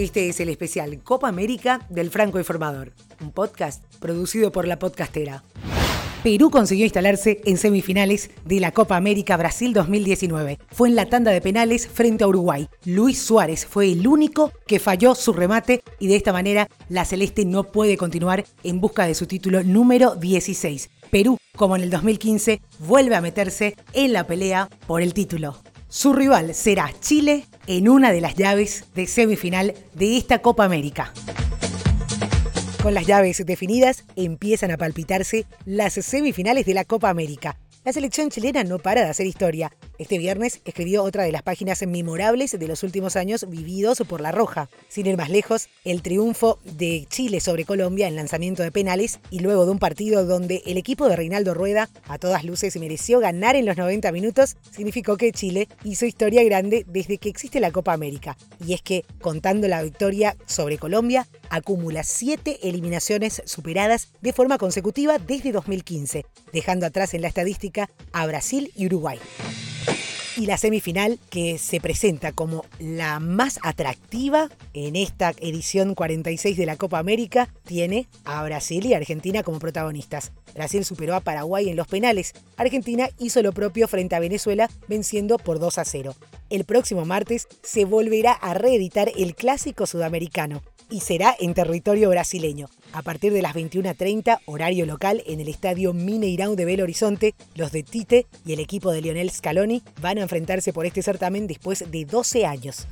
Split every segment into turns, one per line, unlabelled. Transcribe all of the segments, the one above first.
Este es el especial Copa América del Franco Informador, un podcast producido por la podcastera. Perú consiguió instalarse en semifinales de la Copa América Brasil 2019. Fue en la tanda de penales frente a Uruguay. Luis Suárez fue el único que falló su remate y de esta manera la Celeste no puede continuar en busca de su título número 16. Perú, como en el 2015, vuelve a meterse en la pelea por el título. Su rival será Chile en una de las llaves de semifinal de esta Copa América. Con las llaves definidas, empiezan a palpitarse las semifinales de la Copa América. La selección chilena no para de hacer historia. Este viernes escribió otra de las páginas memorables de los últimos años vividos por La Roja. Sin ir más lejos, el triunfo de Chile sobre Colombia en lanzamiento de penales y luego de un partido donde el equipo de Reinaldo Rueda a todas luces mereció ganar en los 90 minutos, significó que Chile hizo historia grande desde que existe la Copa América. Y es que, contando la victoria sobre Colombia, acumula siete eliminaciones superadas de forma consecutiva desde 2015, dejando atrás en la estadística a Brasil y Uruguay. Y la semifinal que se presenta como la más atractiva en esta edición 46 de la Copa América tiene a Brasil y Argentina como protagonistas. Brasil superó a Paraguay en los penales. Argentina hizo lo propio frente a Venezuela venciendo por 2 a 0. El próximo martes se volverá a reeditar el clásico sudamericano y será en territorio brasileño. A partir de las 21.30, horario local, en el estadio Mineirão de Belo Horizonte, los de Tite y el equipo de Lionel Scaloni van a enfrentarse por este certamen después de 12 años.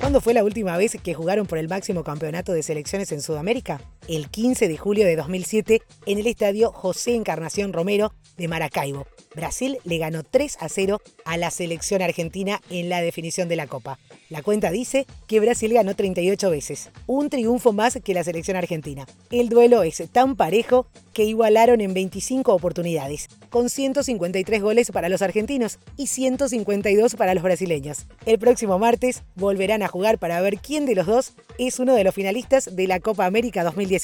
¿Cuándo fue la última vez que jugaron por el máximo campeonato de selecciones en Sudamérica? El 15 de julio de 2007 en el estadio José Encarnación Romero de Maracaibo. Brasil le ganó 3 a 0 a la selección argentina en la definición de la Copa. La cuenta dice que Brasil ganó 38 veces, un triunfo más que la selección argentina. El duelo es tan parejo que igualaron en 25 oportunidades, con 153 goles para los argentinos y 152 para los brasileños. El próximo martes volverán a jugar para ver quién de los dos es uno de los finalistas de la Copa América 2019.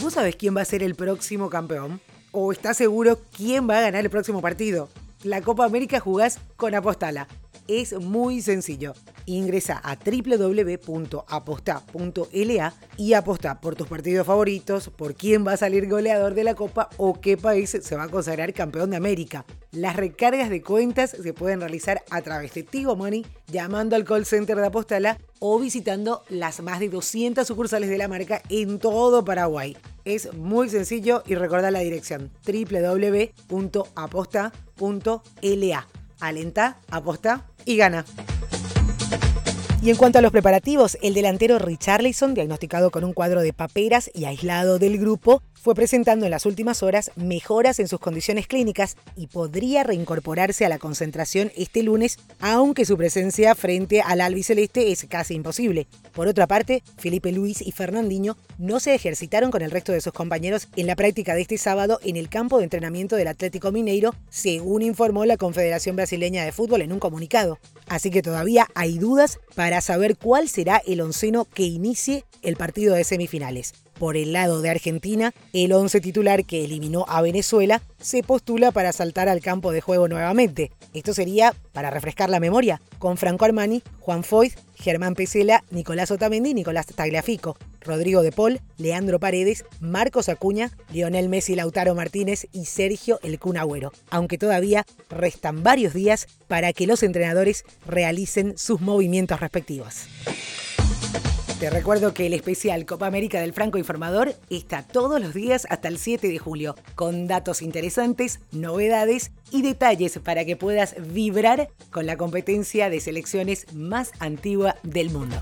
¿Vos sabés quién va a ser el próximo campeón? ¿O estás seguro quién va a ganar el próximo partido? La Copa América jugás con Apostala es muy sencillo. Ingresa a www.aposta.la y aposta por tus partidos favoritos, por quién va a salir goleador de la Copa o qué país se va a consagrar campeón de América. Las recargas de cuentas se pueden realizar a través de Tigo Money, llamando al call center de Apostala o visitando las más de 200 sucursales de la marca en todo Paraguay. Es muy sencillo y recordá la dirección www.aposta.la. Alenta, aposta y gana. Y en cuanto a los preparativos, el delantero Richarlison, diagnosticado con un cuadro de paperas y aislado del grupo, fue presentando en las últimas horas mejoras en sus condiciones clínicas y podría reincorporarse a la concentración este lunes, aunque su presencia frente al albiceleste es casi imposible. Por otra parte, Felipe Luis y Fernandinho no se ejercitaron con el resto de sus compañeros en la práctica de este sábado en el campo de entrenamiento del Atlético Mineiro, según informó la Confederación Brasileña de Fútbol en un comunicado. Así que todavía hay dudas para saber cuál será el onceno que inicie el partido de semifinales. Por el lado de Argentina, el 11 titular que eliminó a Venezuela se postula para saltar al campo de juego nuevamente. Esto sería, para refrescar la memoria, con Franco Armani, Juan Foyt, Germán Pesela, Nicolás Otamendi Nicolás Tagliafico, Rodrigo de Paul, Leandro Paredes, Marcos Acuña, Lionel Messi Lautaro Martínez y Sergio El Kun Agüero, aunque todavía restan varios días para que los entrenadores realicen sus movimientos respectivos. Te recuerdo que el especial Copa América del Franco Informador está todos los días hasta el 7 de julio, con datos interesantes, novedades y detalles para que puedas vibrar con la competencia de selecciones más antigua del mundo.